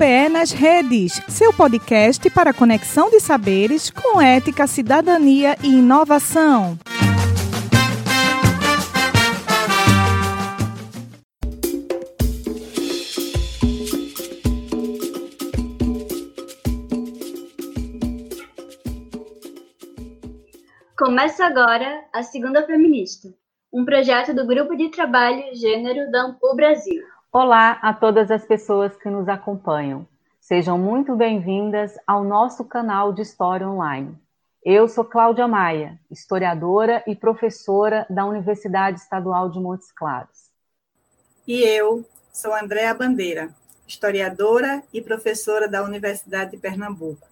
UPE nas redes, seu podcast para conexão de saberes com ética, cidadania e inovação. Começa agora a Segunda Feminista, um projeto do Grupo de Trabalho Gênero da Ampul Brasil. Olá a todas as pessoas que nos acompanham. Sejam muito bem-vindas ao nosso canal de História Online. Eu sou Cláudia Maia, historiadora e professora da Universidade Estadual de Montes Claros. E eu sou Andréa Bandeira, historiadora e professora da Universidade de Pernambuco.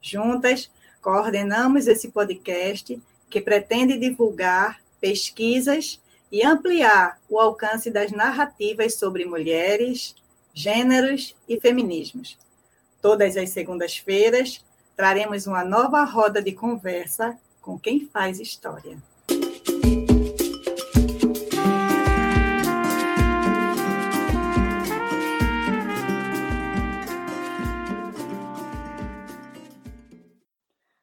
Juntas, coordenamos esse podcast que pretende divulgar pesquisas e ampliar o alcance das narrativas sobre mulheres, gêneros e feminismos. Todas as segundas-feiras traremos uma nova roda de conversa com quem faz história.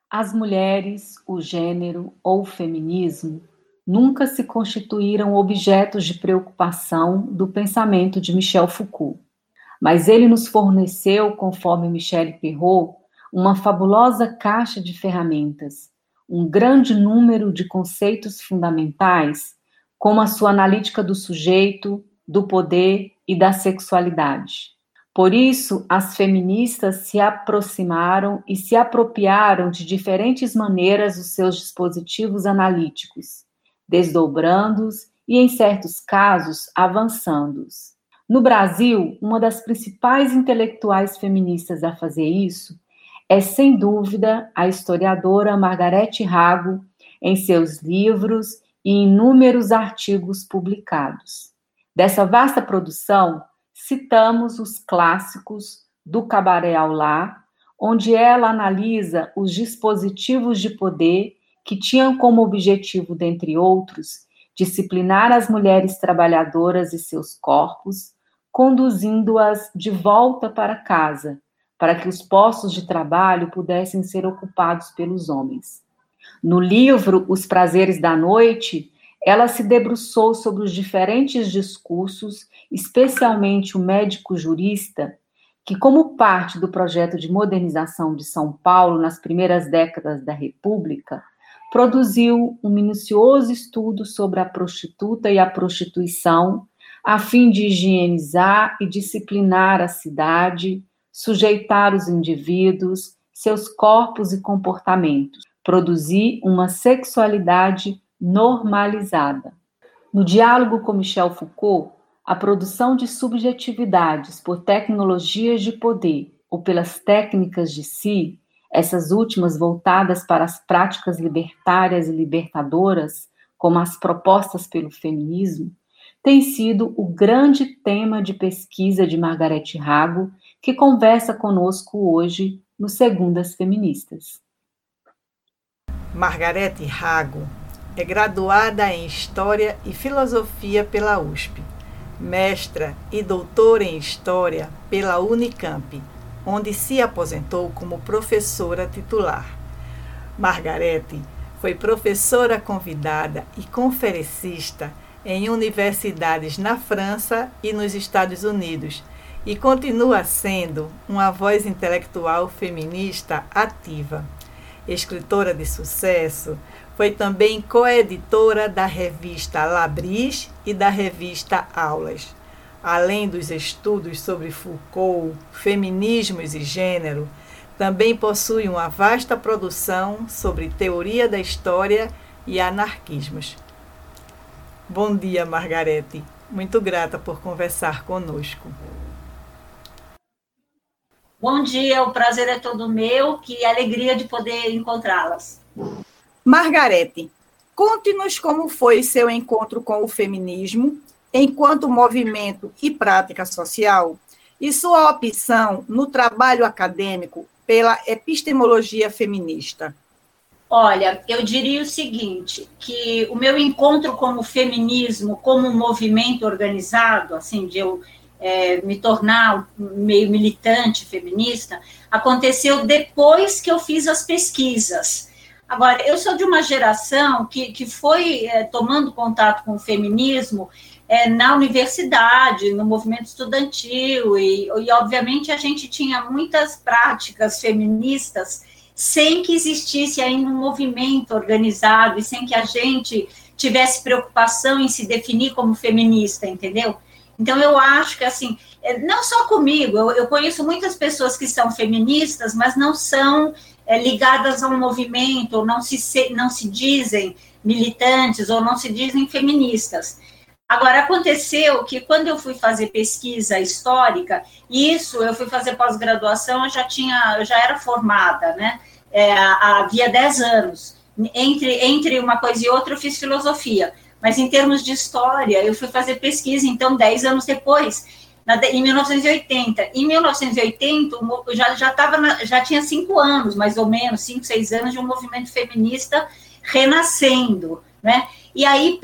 As mulheres, o gênero ou o feminismo nunca se constituíram objetos de preocupação do pensamento de Michel Foucault. Mas ele nos forneceu, conforme Michel Perrault, uma fabulosa caixa de ferramentas, um grande número de conceitos fundamentais, como a sua analítica do sujeito, do poder e da sexualidade. Por isso, as feministas se aproximaram e se apropriaram de diferentes maneiras os seus dispositivos analíticos desdobrando-os e, em certos casos, avançando-os. No Brasil, uma das principais intelectuais feministas a fazer isso é, sem dúvida, a historiadora Margarete Rago, em seus livros e inúmeros artigos publicados. Dessa vasta produção, citamos os clássicos do Cabaré ao onde ela analisa os dispositivos de poder que tinham como objetivo, dentre outros, disciplinar as mulheres trabalhadoras e seus corpos, conduzindo-as de volta para casa, para que os postos de trabalho pudessem ser ocupados pelos homens. No livro Os Prazeres da Noite, ela se debruçou sobre os diferentes discursos, especialmente o médico jurista, que, como parte do projeto de modernização de São Paulo nas primeiras décadas da República, produziu um minucioso estudo sobre a prostituta e a prostituição, a fim de higienizar e disciplinar a cidade, sujeitar os indivíduos, seus corpos e comportamentos, produzir uma sexualidade normalizada. No diálogo com Michel Foucault, a produção de subjetividades por tecnologias de poder ou pelas técnicas de si essas últimas voltadas para as práticas libertárias e libertadoras, como as propostas pelo feminismo, tem sido o grande tema de pesquisa de Margarete Rago, que conversa conosco hoje no Segundas Feministas. Margarete Rago é graduada em História e Filosofia pela USP, mestra e doutora em História pela Unicamp onde se aposentou como professora titular. Margarete foi professora convidada e conferencista em universidades na França e nos Estados Unidos e continua sendo uma voz intelectual feminista ativa. Escritora de sucesso, foi também coeditora da revista Labris e da revista Aulas além dos estudos sobre Foucault, feminismos e gênero, também possui uma vasta produção sobre teoria da história e anarquismos. Bom dia, Margarete. Muito grata por conversar conosco. Bom dia, o prazer é todo meu, que alegria de poder encontrá-las. Margarete, conte-nos como foi seu encontro com o feminismo enquanto movimento e prática social, e sua opção no trabalho acadêmico pela epistemologia feminista? Olha, eu diria o seguinte, que o meu encontro com o feminismo como um movimento organizado, assim, de eu é, me tornar meio militante feminista, aconteceu depois que eu fiz as pesquisas. Agora, eu sou de uma geração que, que foi é, tomando contato com o feminismo é, na universidade, no movimento estudantil, e, e, obviamente, a gente tinha muitas práticas feministas sem que existisse ainda um movimento organizado e sem que a gente tivesse preocupação em se definir como feminista, entendeu? Então, eu acho que, assim, é, não só comigo, eu, eu conheço muitas pessoas que são feministas, mas não são é, ligadas a um movimento, ou não se, não se dizem militantes, ou não se dizem feministas. Agora, aconteceu que quando eu fui fazer pesquisa histórica, isso eu fui fazer pós-graduação, eu já tinha, eu já era formada, né? É, havia 10 anos. Entre, entre uma coisa e outra, eu fiz filosofia. Mas em termos de história, eu fui fazer pesquisa, então, 10 anos depois, na, em 1980. Em 1980, eu já, já, tava já tinha cinco anos, mais ou menos, cinco, seis anos, de um movimento feminista renascendo, né? E aí,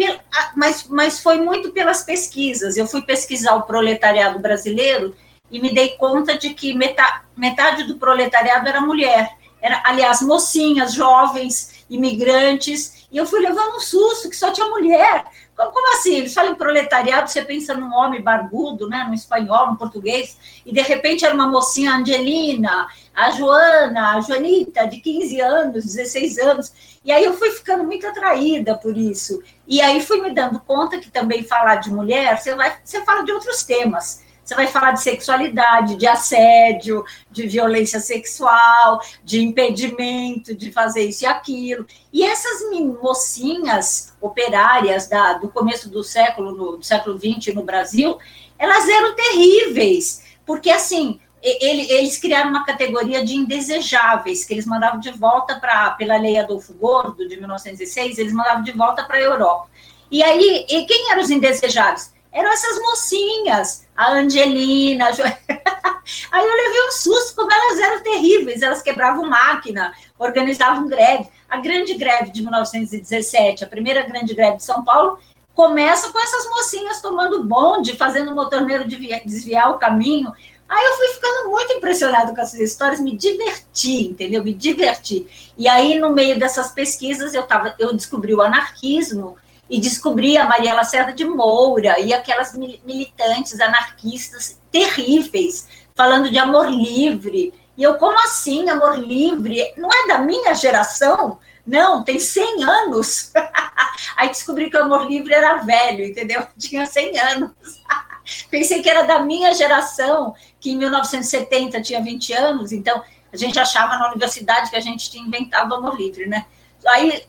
mas, mas foi muito pelas pesquisas. Eu fui pesquisar o proletariado brasileiro e me dei conta de que metade, metade do proletariado era mulher. Era, aliás, mocinhas, jovens, imigrantes, e eu fui levando um susto que só tinha mulher. Como, como assim? Eles falam proletariado, você pensa num homem barbudo, né, no espanhol, no português, e de repente era uma mocinha Angelina, a Joana, a Joanita, de 15 anos, 16 anos. E aí eu fui ficando muito atraída por isso. E aí fui me dando conta que também falar de mulher, você, vai, você fala de outros temas. Você vai falar de sexualidade, de assédio, de violência sexual, de impedimento de fazer isso e aquilo. E essas mocinhas operárias da, do começo do século, no, do século XX no Brasil, elas eram terríveis, porque assim, ele, eles criaram uma categoria de indesejáveis, que eles mandavam de volta para, pela lei Adolfo Gordo, de 1906, eles mandavam de volta para a Europa. E aí, e quem eram os indesejáveis? Eram essas mocinhas, a Angelina. A jo... Aí eu levei um susto, como elas eram terríveis, elas quebravam máquina, organizavam greve. A grande greve de 1917, a primeira grande greve de São Paulo, começa com essas mocinhas tomando bonde, fazendo o motorneiro desviar o caminho. Aí eu fui ficando muito impressionado com essas histórias, me diverti, entendeu? Me diverti. E aí, no meio dessas pesquisas, eu, tava, eu descobri o anarquismo, e descobri a Maria Lacerda de Moura e aquelas militantes anarquistas terríveis, falando de amor livre. E eu, como assim, amor livre? Não é da minha geração? Não, tem 100 anos. Aí descobri que o amor livre era velho, entendeu? Tinha 100 anos. Pensei que era da minha geração, que em 1970 tinha 20 anos, então a gente achava na universidade que a gente tinha inventado o amor livre, né? Aí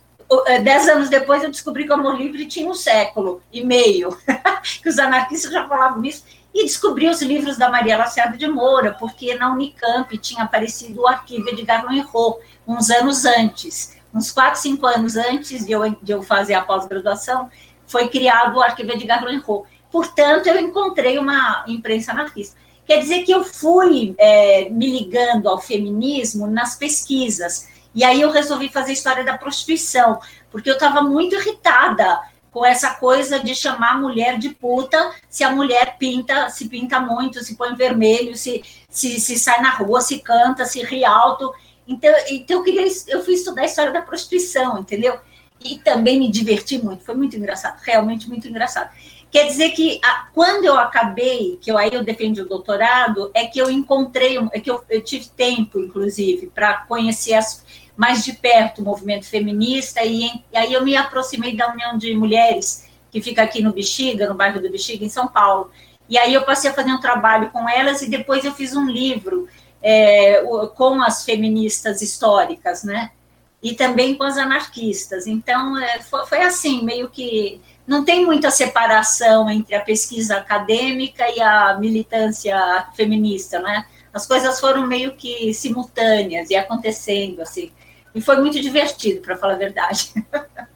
dez anos depois eu descobri que o amor livre tinha um século e meio, que os anarquistas já falavam isso, e descobri os livros da Maria Lacerda de Moura, porque na Unicamp tinha aparecido o arquivo de Garlon Erro, uns anos antes, uns quatro, cinco anos antes de eu, de eu fazer a pós-graduação, foi criado o arquivo de Garlon Erro. Portanto, eu encontrei uma imprensa anarquista. Quer dizer que eu fui é, me ligando ao feminismo nas pesquisas, e aí eu resolvi fazer história da prostituição, porque eu estava muito irritada com essa coisa de chamar a mulher de puta se a mulher pinta, se pinta muito, se põe vermelho, se, se, se sai na rua, se canta, se ri alto. Então, então eu, queria, eu fui estudar a história da prostituição, entendeu? E também me diverti muito, foi muito engraçado, realmente muito engraçado. Quer dizer que a, quando eu acabei, que eu, aí eu defendi o doutorado, é que eu encontrei, é que eu, eu tive tempo, inclusive, para conhecer as, mais de perto o movimento feminista, e, e, aí eu me aproximei da União de Mulheres, que fica aqui no Bexiga, no bairro do Bexiga, em São Paulo. E aí eu passei a fazer um trabalho com elas, e depois eu fiz um livro é, com as feministas históricas, né? E também com as anarquistas. Então, é, foi, foi assim, meio que não tem muita separação entre a pesquisa acadêmica e a militância feminista, né? As coisas foram meio que simultâneas e acontecendo, assim. E foi muito divertido, para falar a verdade.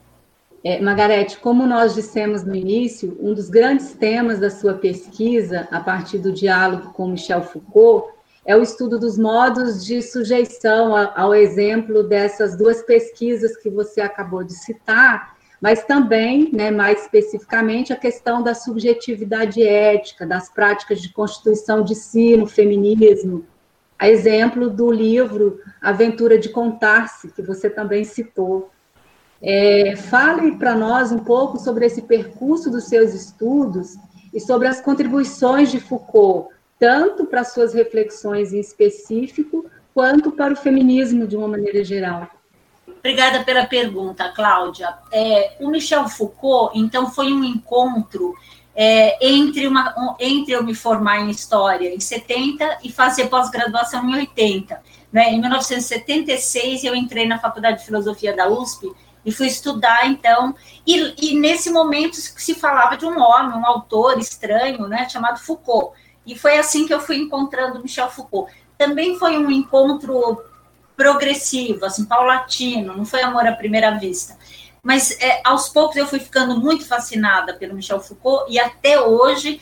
É, Margarete, como nós dissemos no início, um dos grandes temas da sua pesquisa, a partir do diálogo com Michel Foucault, é o estudo dos modos de sujeição ao exemplo dessas duas pesquisas que você acabou de citar, mas também, né, mais especificamente, a questão da subjetividade ética, das práticas de constituição de si no feminismo, a exemplo do livro Aventura de Contar-se, que você também citou. É, fale para nós um pouco sobre esse percurso dos seus estudos e sobre as contribuições de Foucault, tanto para suas reflexões em específico, quanto para o feminismo de uma maneira geral. Obrigada pela pergunta, Cláudia. É, o Michel Foucault, então, foi um encontro é, entre, uma, um, entre eu me formar em História em 70 e fazer pós-graduação em 80. Né? Em 1976, eu entrei na Faculdade de Filosofia da USP e fui estudar, então, e, e nesse momento se falava de um homem, um autor estranho, né, chamado Foucault. E foi assim que eu fui encontrando Michel Foucault. Também foi um encontro progressivo, assim, paulatino, não foi amor à primeira vista. Mas é, aos poucos eu fui ficando muito fascinada pelo Michel Foucault e até hoje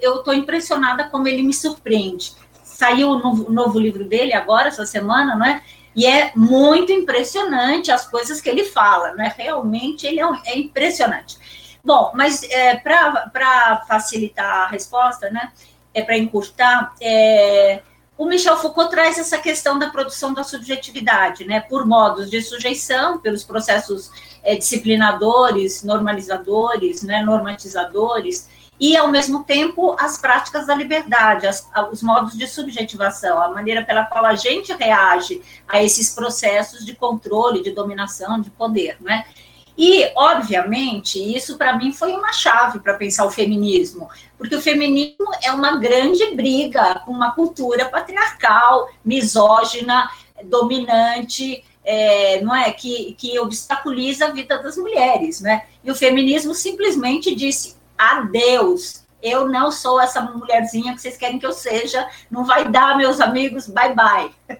eu estou impressionada como ele me surpreende. Saiu o novo, novo, livro dele agora, essa semana, não é? E é muito impressionante as coisas que ele fala, né? Realmente ele é, um, é impressionante. Bom, mas é, para facilitar a resposta, né? É para encurtar, é, o Michel Foucault traz essa questão da produção da subjetividade, né, por modos de sujeição, pelos processos é, disciplinadores, normalizadores, né, normatizadores, e, ao mesmo tempo, as práticas da liberdade, as, os modos de subjetivação, a maneira pela qual a gente reage a esses processos de controle, de dominação, de poder, né? E, obviamente, isso para mim foi uma chave para pensar o feminismo, porque o feminismo é uma grande briga com uma cultura patriarcal, misógina, dominante, é, não é que, que obstaculiza a vida das mulheres, né? E o feminismo simplesmente disse adeus. Eu não sou essa mulherzinha que vocês querem que eu seja, não vai dar, meus amigos, bye bye.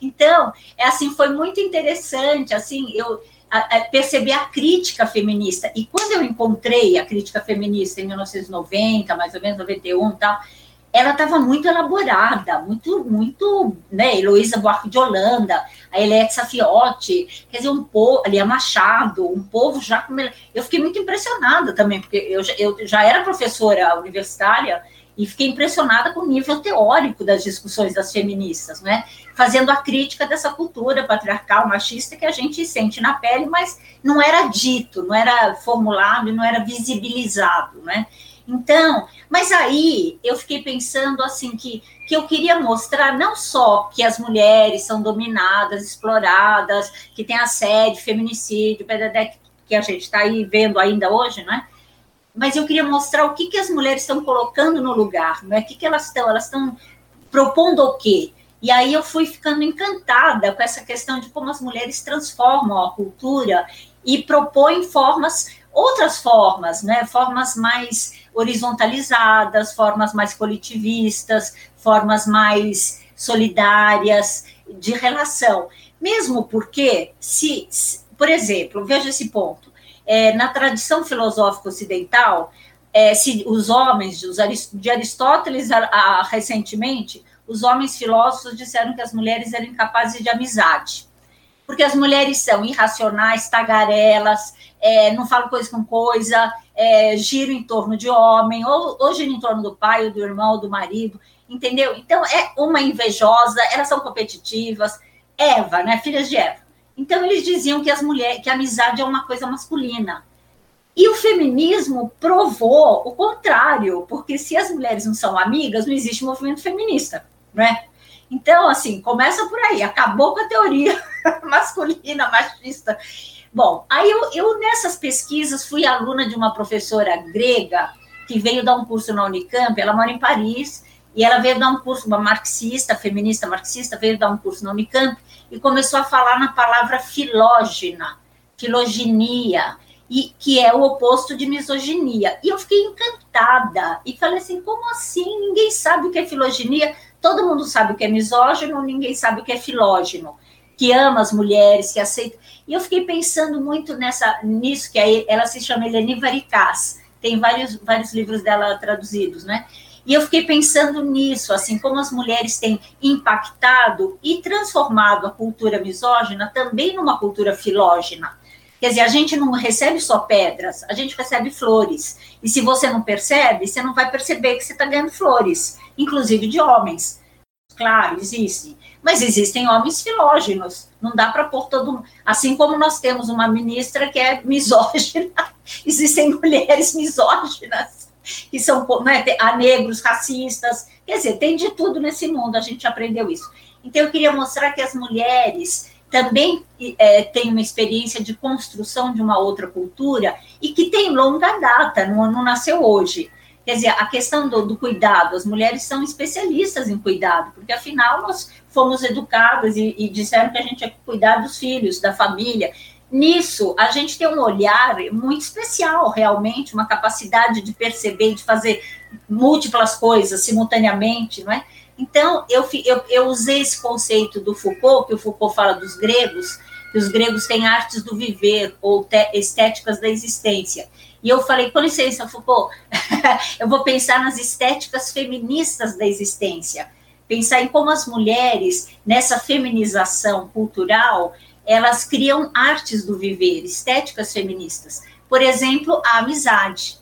então, é assim, foi muito interessante, assim, eu a, a perceber a crítica feminista. E quando eu encontrei a crítica feminista em 1990, mais ou menos 91 e tal, ela estava muito elaborada, muito, muito, né, Heloísa Buarque de Holanda, a Elexa Fiotti, quer dizer, um povo, ali a Machado, um povo já, eu fiquei muito impressionada também, porque eu, eu já era professora universitária, e fiquei impressionada com o nível teórico das discussões das feministas, né? Fazendo a crítica dessa cultura patriarcal, machista que a gente sente na pele, mas não era dito, não era formulado, não era visibilizado, né? Então, mas aí eu fiquei pensando assim que, que eu queria mostrar não só que as mulheres são dominadas, exploradas, que tem assédio, feminicídio, que a gente está aí vendo ainda hoje, né? Mas eu queria mostrar o que, que as mulheres estão colocando no lugar, não é? O que, que elas estão? Elas estão propondo o quê? E aí eu fui ficando encantada com essa questão de como as mulheres transformam a cultura e propõem formas, outras formas, né? Formas mais horizontalizadas, formas mais coletivistas, formas mais solidárias de relação. Mesmo porque, se, por exemplo, veja esse ponto é, na tradição filosófica ocidental, é, se os homens, de Aristóteles a, a, recentemente, os homens filósofos disseram que as mulheres eram incapazes de amizade, porque as mulheres são irracionais, tagarelas, é, não falam coisa com coisa, é, giram em torno de homem, ou, ou giram em torno do pai, ou do irmão, ou do marido, entendeu? Então, é uma invejosa, elas são competitivas. Eva, né, filhas de Eva, então eles diziam que as mulheres, que a amizade é uma coisa masculina. E o feminismo provou o contrário, porque se as mulheres não são amigas, não existe movimento feminista, né? Então, assim, começa por aí, acabou com a teoria masculina, machista. Bom, aí eu, eu nessas pesquisas fui aluna de uma professora grega que veio dar um curso na Unicamp, ela mora em Paris, e ela veio dar um curso, uma marxista, feminista marxista, veio dar um curso na Unicamp, e começou a falar na palavra filógena, filoginia, e que é o oposto de misoginia. E eu fiquei encantada e falei assim: como assim? Ninguém sabe o que é filoginia, todo mundo sabe o que é misógino, ninguém sabe o que é filógeno, que ama as mulheres, que aceita. E eu fiquei pensando muito nessa nisso, que aí ela se chama Eleni Varicaz, tem vários, vários livros dela traduzidos, né? E eu fiquei pensando nisso, assim, como as mulheres têm impactado e transformado a cultura misógina também numa cultura filógena. Quer dizer, a gente não recebe só pedras, a gente recebe flores. E se você não percebe, você não vai perceber que você está ganhando flores, inclusive de homens. Claro, existe. Mas existem homens filógenos. Não dá para pôr todo mundo. Assim como nós temos uma ministra que é misógina, existem mulheres misóginas, que são né, há negros, racistas. Quer dizer, tem de tudo nesse mundo, a gente aprendeu isso. Então, eu queria mostrar que as mulheres também é, têm uma experiência de construção de uma outra cultura e que tem longa data, não, não nasceu hoje. Quer dizer, a questão do, do, cuidado, as mulheres são especialistas em cuidado, porque afinal nós fomos educadas e, e disseram que a gente que cuidar dos filhos, da família. Nisso, a gente tem um olhar muito especial, realmente, uma capacidade de perceber, de fazer múltiplas coisas simultaneamente, não é? Então, eu, eu, eu usei esse conceito do Foucault, que o Foucault fala dos gregos, que os gregos têm artes do viver ou estéticas da existência. E eu falei, com licença, Foucault, eu vou pensar nas estéticas feministas da existência. Pensar em como as mulheres, nessa feminização cultural, elas criam artes do viver, estéticas feministas. Por exemplo, a amizade.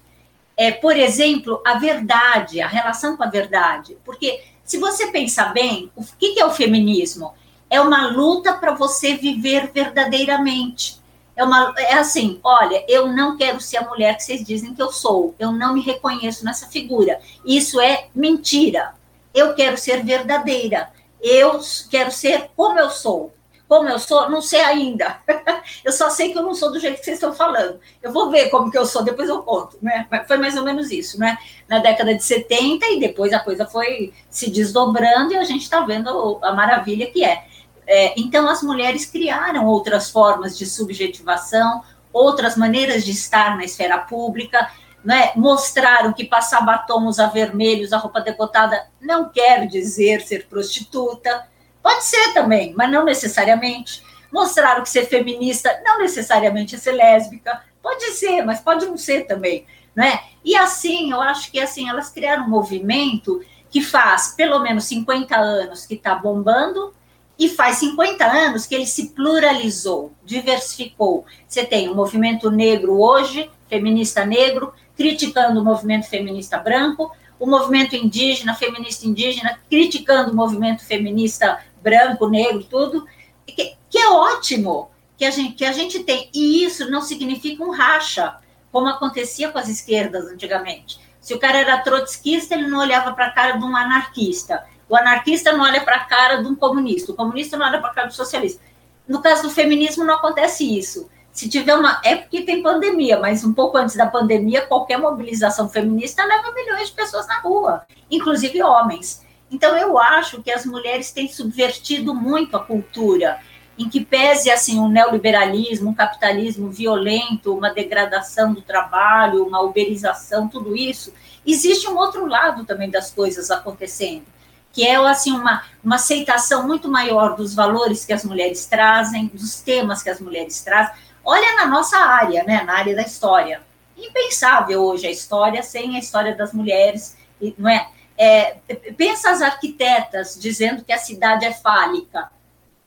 É, por exemplo, a verdade, a relação com a verdade. Porque se você pensar bem, o que é o feminismo? É uma luta para você viver verdadeiramente. É, uma, é assim, olha, eu não quero ser a mulher que vocês dizem que eu sou. Eu não me reconheço nessa figura. Isso é mentira. Eu quero ser verdadeira. Eu quero ser como eu sou. Como eu sou, não sei ainda. eu só sei que eu não sou do jeito que vocês estão falando. Eu vou ver como que eu sou, depois eu conto. Né? Foi mais ou menos isso, né? Na década de 70, e depois a coisa foi se desdobrando e a gente está vendo a maravilha que é. é. Então, as mulheres criaram outras formas de subjetivação, outras maneiras de estar na esfera pública, né? mostraram que passar batom, usar vermelho, usar roupa decotada não quer dizer ser prostituta Pode ser também, mas não necessariamente. Mostraram que ser feminista não necessariamente é ser lésbica. Pode ser, mas pode não ser também. Né? E assim, eu acho que assim, elas criaram um movimento que faz pelo menos 50 anos que está bombando e faz 50 anos que ele se pluralizou, diversificou. Você tem o movimento negro hoje, feminista negro, criticando o movimento feminista branco, o movimento indígena, feminista indígena, criticando o movimento feminista branco, negro, tudo, que, que é ótimo que a, gente, que a gente tem. E isso não significa um racha, como acontecia com as esquerdas antigamente. Se o cara era trotskista, ele não olhava para a cara de um anarquista. O anarquista não olha para a cara de um comunista. O comunista não olha para a cara do socialista. No caso do feminismo, não acontece isso. Se tiver uma. É porque tem pandemia, mas um pouco antes da pandemia, qualquer mobilização feminista leva milhões de pessoas na rua, inclusive homens. Então, eu acho que as mulheres têm subvertido muito a cultura, em que pese assim um neoliberalismo, um capitalismo violento, uma degradação do trabalho, uma uberização, tudo isso, existe um outro lado também das coisas acontecendo, que é assim uma, uma aceitação muito maior dos valores que as mulheres trazem, dos temas que as mulheres trazem. Olha na nossa área, né, na área da história. Impensável hoje a história sem a história das mulheres, não é? É, pensa as arquitetas dizendo que a cidade é fálica.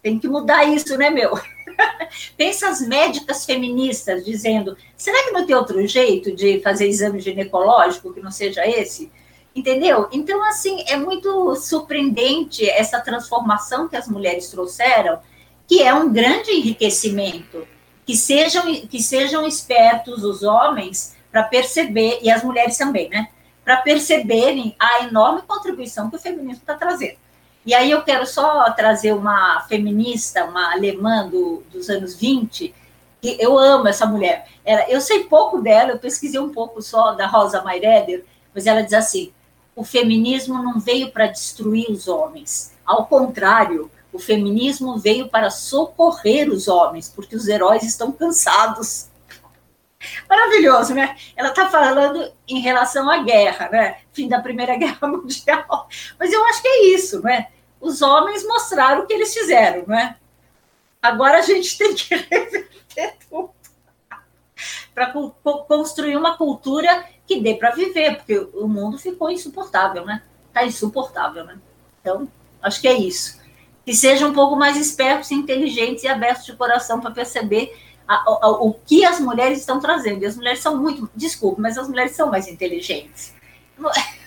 Tem que mudar isso, né, meu? pensa as médicas feministas dizendo: será que não tem outro jeito de fazer exame ginecológico que não seja esse? Entendeu? Então, assim, é muito surpreendente essa transformação que as mulheres trouxeram, que é um grande enriquecimento. Que sejam, que sejam espertos os homens para perceber, e as mulheres também, né? Para perceberem a enorme contribuição que o feminismo está trazendo. E aí eu quero só trazer uma feminista, uma alemã do, dos anos 20, que eu amo essa mulher. Ela, eu sei pouco dela, eu pesquisei um pouco só da Rosa Mayreder, mas ela diz assim: o feminismo não veio para destruir os homens, ao contrário, o feminismo veio para socorrer os homens, porque os heróis estão cansados Maravilhoso, né? Ela está falando em relação à guerra, né? Fim da Primeira Guerra Mundial. Mas eu acho que é isso, né? Os homens mostraram o que eles fizeram, né? Agora a gente tem que reverter tudo para construir uma cultura que dê para viver, porque o mundo ficou insuportável, né? Está insuportável, né? Então, acho que é isso. Que sejam um pouco mais espertos, inteligentes e abertos de coração para perceber a, a, o que as mulheres estão trazendo. E as mulheres são muito, desculpe, mas as mulheres são mais inteligentes.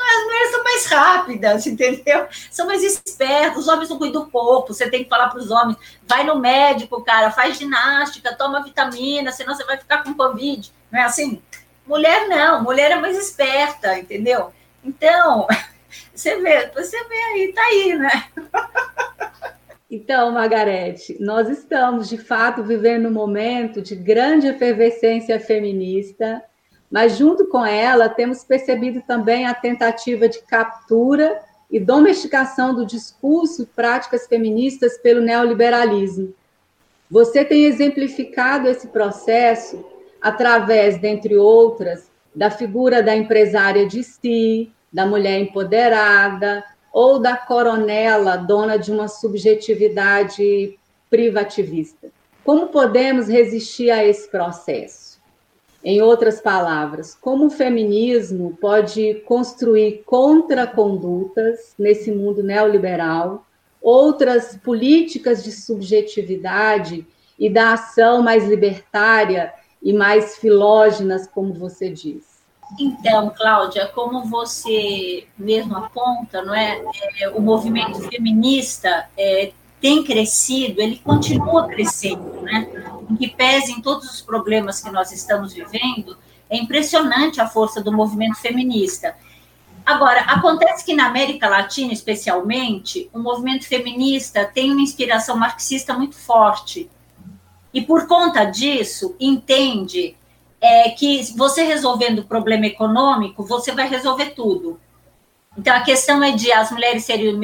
As mulheres são mais rápidas, entendeu? São mais espertas, os homens não cuidam do corpo, você tem que falar para os homens, vai no médico, cara, faz ginástica, toma vitamina, senão você vai ficar com Covid. Não é assim? Mulher não, mulher é mais esperta, entendeu? Então, você vê, você vê aí, tá aí, né? Então, Margarete, nós estamos de fato vivendo um momento de grande efervescência feminista, mas junto com ela temos percebido também a tentativa de captura e domesticação do discurso e práticas feministas pelo neoliberalismo. Você tem exemplificado esse processo através, dentre outras, da figura da empresária de si, da mulher empoderada, ou da coronela, dona de uma subjetividade privativista. Como podemos resistir a esse processo? Em outras palavras, como o feminismo pode construir contracondutas nesse mundo neoliberal, outras políticas de subjetividade e da ação mais libertária e mais filógenas, como você diz? Então, Cláudia, como você mesmo aponta, não é, é o movimento feminista é, tem crescido, ele continua crescendo, né? Em que pese em todos os problemas que nós estamos vivendo, é impressionante a força do movimento feminista. Agora, acontece que na América Latina, especialmente, o movimento feminista tem uma inspiração marxista muito forte. E por conta disso, entende é que você resolvendo o problema econômico, você vai resolver tudo. Então, a questão é de as mulheres terem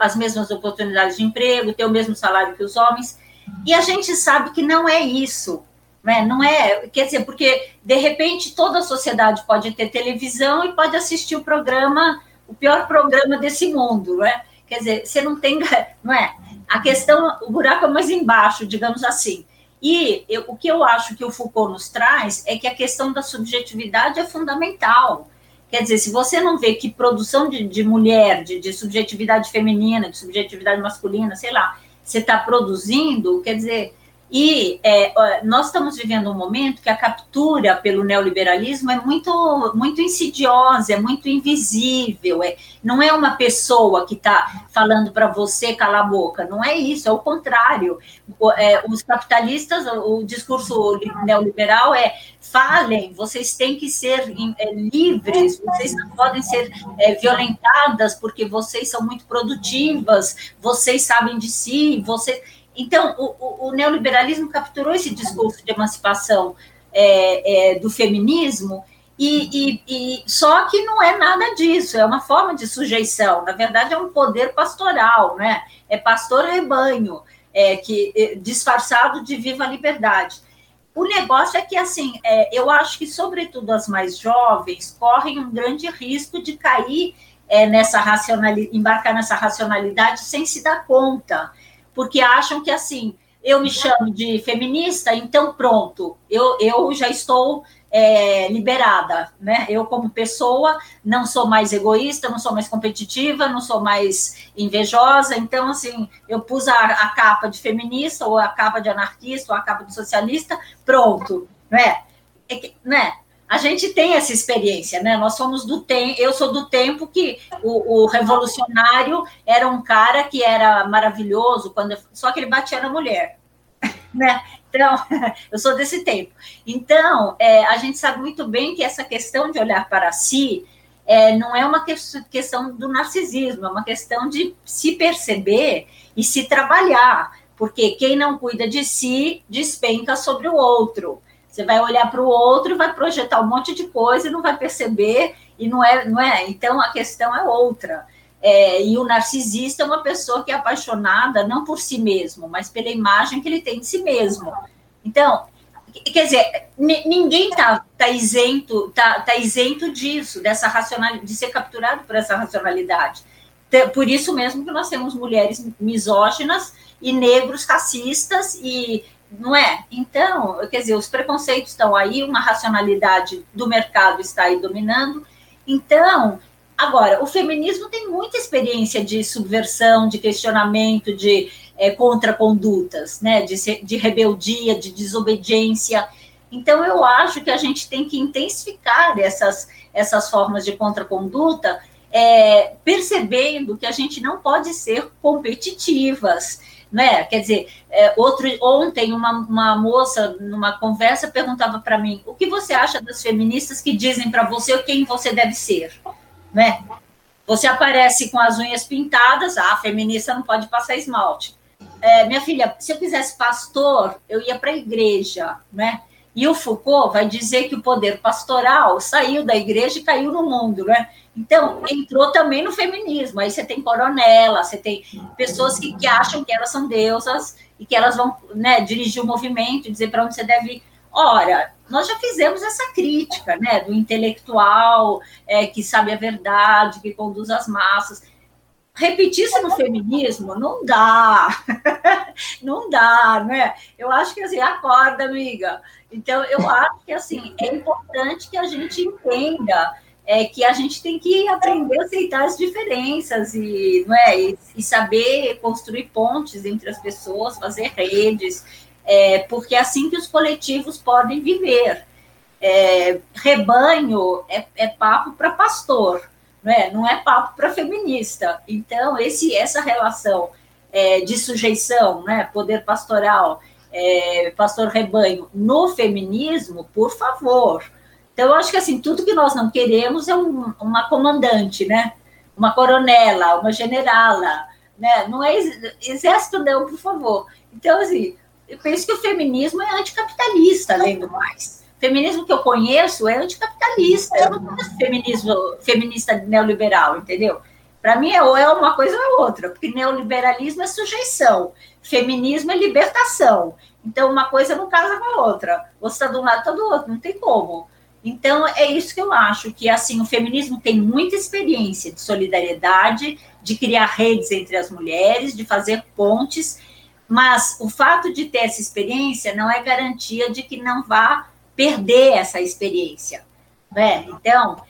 as mesmas oportunidades de emprego, ter o mesmo salário que os homens, e a gente sabe que não é isso. Né? Não é, quer dizer, porque de repente toda a sociedade pode ter televisão e pode assistir o programa, o pior programa desse mundo, né? Quer dizer, você não tem, não é? A questão, o buraco é mais embaixo, digamos assim. E eu, o que eu acho que o Foucault nos traz é que a questão da subjetividade é fundamental. Quer dizer, se você não vê que produção de, de mulher, de, de, subjetividade feminina, de subjetividade masculina, sei lá, você está produzindo, quer dizer, e é, nós estamos vivendo um momento que a captura pelo neoliberalismo é muito, muito insidiosa, é muito invisível. É, não é uma pessoa que está falando para você calar a boca, não é isso, é o contrário. O, é, os capitalistas, o, o discurso neoliberal é falem, vocês têm que ser é, livres, vocês não podem ser é, violentadas porque vocês são muito produtivas, vocês sabem de si, você então, o, o, o neoliberalismo capturou esse discurso de emancipação é, é, do feminismo, e, e, e, só que não é nada disso, é uma forma de sujeição. Na verdade, é um poder pastoral, né? É pastor rebanho, é, que é, disfarçado de viva liberdade. O negócio é que, assim, é, eu acho que, sobretudo, as mais jovens correm um grande risco de cair é, nessa racionalidade, embarcar nessa racionalidade sem se dar conta porque acham que assim, eu me chamo de feminista, então pronto, eu, eu já estou é, liberada, né? Eu, como pessoa, não sou mais egoísta, não sou mais competitiva, não sou mais invejosa, então, assim, eu pus a, a capa de feminista, ou a capa de anarquista, ou a capa de socialista, pronto, né? É, né? A gente tem essa experiência, né? Nós somos do tempo, eu sou do tempo que o, o, revolucionário era um cara que era maravilhoso, quando só que ele batia na mulher, né? Então, eu sou desse tempo. Então, é, a gente sabe muito bem que essa questão de olhar para si é, não é uma que, questão do narcisismo, é uma questão de se perceber e se trabalhar, porque quem não cuida de si despenca sobre o outro. Você vai olhar para o outro, vai projetar um monte de coisa e não vai perceber, e não é, não é. Então a questão é outra. É, e o narcisista é uma pessoa que é apaixonada não por si mesmo, mas pela imagem que ele tem de si mesmo. Então, quer dizer, ninguém está tá isento, tá, tá isento disso, dessa racionalidade, de ser capturado por essa racionalidade. Por isso mesmo que nós temos mulheres misóginas e negros racistas e não é? Então, quer dizer, os preconceitos estão aí, uma racionalidade do mercado está aí dominando. Então, agora, o feminismo tem muita experiência de subversão, de questionamento, de, é, contracondutas, né, de, de rebeldia, de desobediência. Então, eu acho que a gente tem que intensificar essas, essas formas de contraconduta, é, percebendo que a gente não pode ser competitivas, né? Quer dizer, é, outro, ontem uma, uma moça numa conversa perguntava para mim: o que você acha das feministas que dizem para você quem você deve ser, né? Você aparece com as unhas pintadas, ah, a feminista não pode passar esmalte. É, minha filha, se eu quisesse pastor, eu ia para a igreja, né? E o Foucault vai dizer que o poder pastoral saiu da igreja e caiu no mundo, né? Então, entrou também no feminismo. Aí você tem coronela, você tem pessoas que, que acham que elas são deusas e que elas vão né, dirigir o movimento, dizer para onde você deve ir. Ora, nós já fizemos essa crítica, né, do intelectual é, que sabe a verdade, que conduz as massas. Repetir isso no feminismo não dá, não dá, né? Eu acho que assim, acorda, amiga. Então, eu acho que assim é importante que a gente entenda é que a gente tem que aprender a aceitar as diferenças e, não é, e, e saber construir pontes entre as pessoas, fazer redes, é, porque é assim que os coletivos podem viver. É, rebanho é, é papo para pastor, não é, não é papo para feminista. Então, esse, essa relação é, de sujeição, né, poder pastoral, é, pastor rebanho, no feminismo, por favor, então, eu acho que assim, tudo que nós não queremos é um, uma comandante, né? Uma coronela, uma generala, né? Não é exército, não, por favor. Então, assim, eu penso que o feminismo é anticapitalista, além do mais. Feminismo que eu conheço é anticapitalista. Eu não conheço feminismo feminista neoliberal, entendeu? Para mim, é ou é uma coisa ou é outra, porque neoliberalismo é sujeição, feminismo é libertação. Então, uma coisa não casa com a outra. Ou está de um lado, está do outro, não tem como. Então, é isso que eu acho, que assim, o feminismo tem muita experiência de solidariedade, de criar redes entre as mulheres, de fazer pontes, mas o fato de ter essa experiência não é garantia de que não vá perder essa experiência. Né? Então,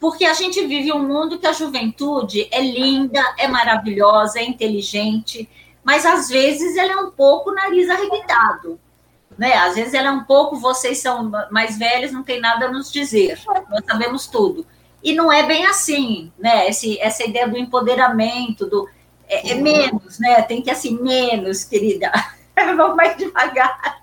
porque a gente vive um mundo que a juventude é linda, é maravilhosa, é inteligente, mas às vezes ela é um pouco nariz arrebitado né? Às vezes ela é um pouco, vocês são mais velhos, não tem nada a nos dizer, nós sabemos tudo. E não é bem assim, né? Esse, essa ideia do empoderamento, do é, é menos, né? Tem que assim, menos, querida. Vamos mais devagar.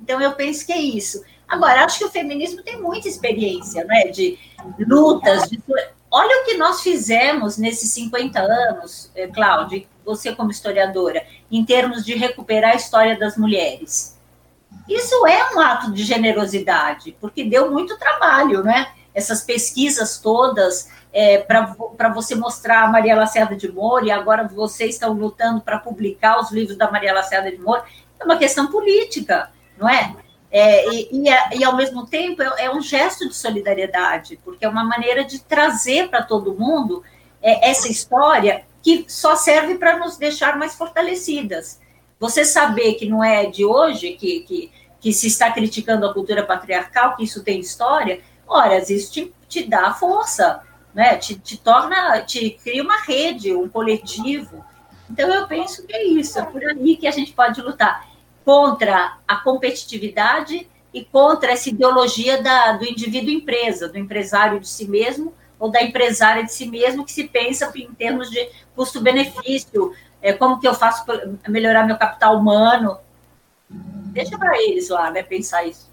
Então eu penso que é isso. Agora, acho que o feminismo tem muita experiência, né? De lutas, de... Olha o que nós fizemos nesses 50 anos, eh, Cláudia, você como historiadora, em termos de recuperar a história das mulheres. Isso é um ato de generosidade, porque deu muito trabalho, né? Essas pesquisas todas é, para você mostrar a Maria Lacerda de Moura, e agora vocês estão lutando para publicar os livros da Maria Lacerda de Moura, é uma questão política, não é? É e, e, e, ao mesmo tempo, é, é, um gesto de solidariedade, porque é uma maneira de trazer para todo mundo é, essa história que só serve para nos deixar mais fortalecidas. Você saber que não é de hoje que, que, que se está criticando a cultura patriarcal, que isso tem história, ora, isso te, te dá força, né? Te, te torna, te cria uma rede, um coletivo. Então eu penso que é isso, é por aí que a gente pode lutar contra a competitividade e contra essa ideologia da, do indivíduo empresa, do empresário de si mesmo ou da empresária de si mesmo que se pensa em termos de custo-benefício, é, como que eu faço para melhorar meu capital humano. Deixa para eles lá, né, pensar isso.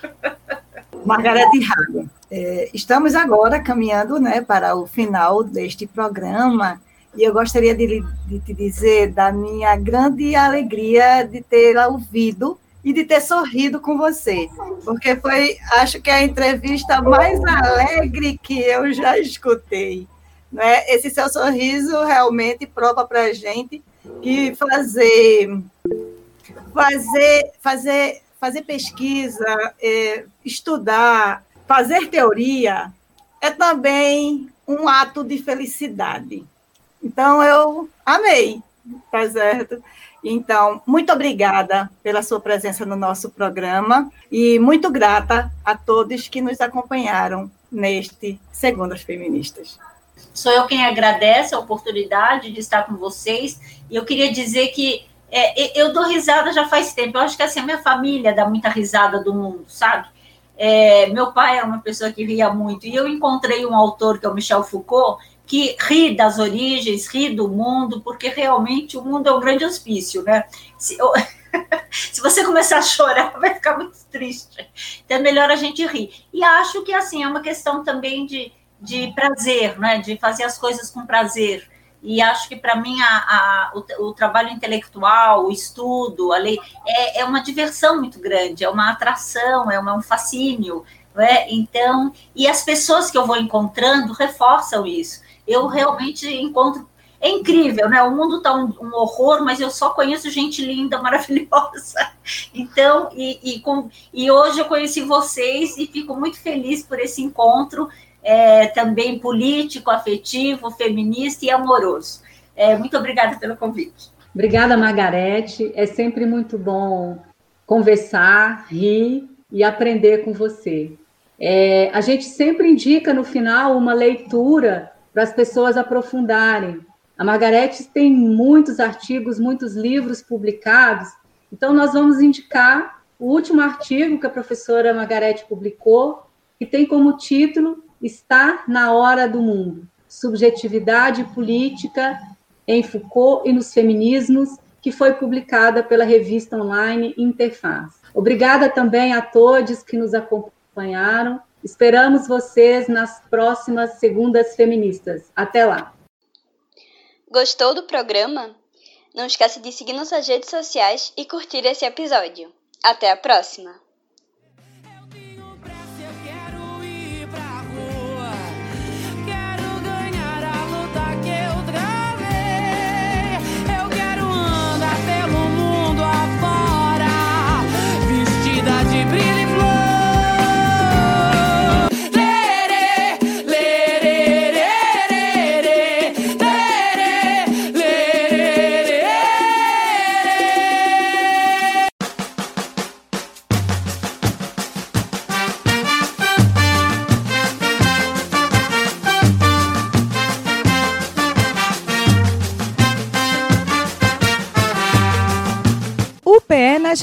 Margarete Haga, é, estamos agora caminhando né, para o final deste programa e eu gostaria de, de te dizer da minha grande alegria de tê-la ouvido e de ter sorrido com você, porque foi, acho que a entrevista mais alegre que eu já escutei. Né? Esse seu sorriso realmente prova para a gente que fazer, fazer, fazer, fazer pesquisa, é, estudar, fazer teoria é também um ato de felicidade. Então, eu amei, tá certo? Então, muito obrigada pela sua presença no nosso programa e muito grata a todos que nos acompanharam neste Segundas Feministas. Sou eu quem agradece a oportunidade de estar com vocês. E eu queria dizer que é, eu dou risada já faz tempo. Eu acho que assim, a minha família dá muita risada do mundo, sabe? É, meu pai era uma pessoa que ria muito, e eu encontrei um autor, que é o Michel Foucault, que ri das origens, ri do mundo, porque realmente o mundo é um grande hospício, né? Se, eu, se você começar a chorar, vai ficar muito triste. Então é melhor a gente rir. E acho que assim é uma questão também de, de prazer, né? De fazer as coisas com prazer. E acho que para mim a, a, o, o, trabalho intelectual, o estudo, a lei, é, é uma diversão muito grande, é uma atração, é, uma, um fascínio. É? Então, e as pessoas que eu vou encontrando reforçam isso. Eu realmente encontro. É incrível, né? O mundo está um, um, horror, mas eu só conheço gente linda, maravilhosa. Então, e, e, com, e hoje eu conheci vocês e fico muito feliz por esse encontro é, também político, afetivo, feminista e amoroso. É, muito obrigada pelo convite. Obrigada, Margarete. É sempre muito bom conversar, rir e aprender com você. É, a gente sempre indica no final uma leitura para as pessoas aprofundarem. A Margarete tem muitos artigos, muitos livros publicados, então nós vamos indicar o último artigo que a professora Margarete publicou, que tem como título está na hora do mundo. Subjetividade política em Foucault e nos feminismos, que foi publicada pela revista online Interface. Obrigada também a todos que nos acompanharam. Esperamos vocês nas próximas segundas feministas. Até lá. Gostou do programa? Não esqueça de seguir nossas redes sociais e curtir esse episódio. Até a próxima!